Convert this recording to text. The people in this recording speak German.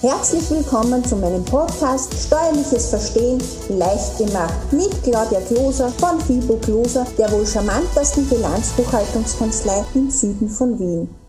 Herzlich willkommen zu meinem Podcast Steuerliches Verstehen leicht gemacht mit Claudia Kloser von Fibo Kloser, der wohl charmantesten Bilanzbuchhaltungskanzlei im Süden von Wien.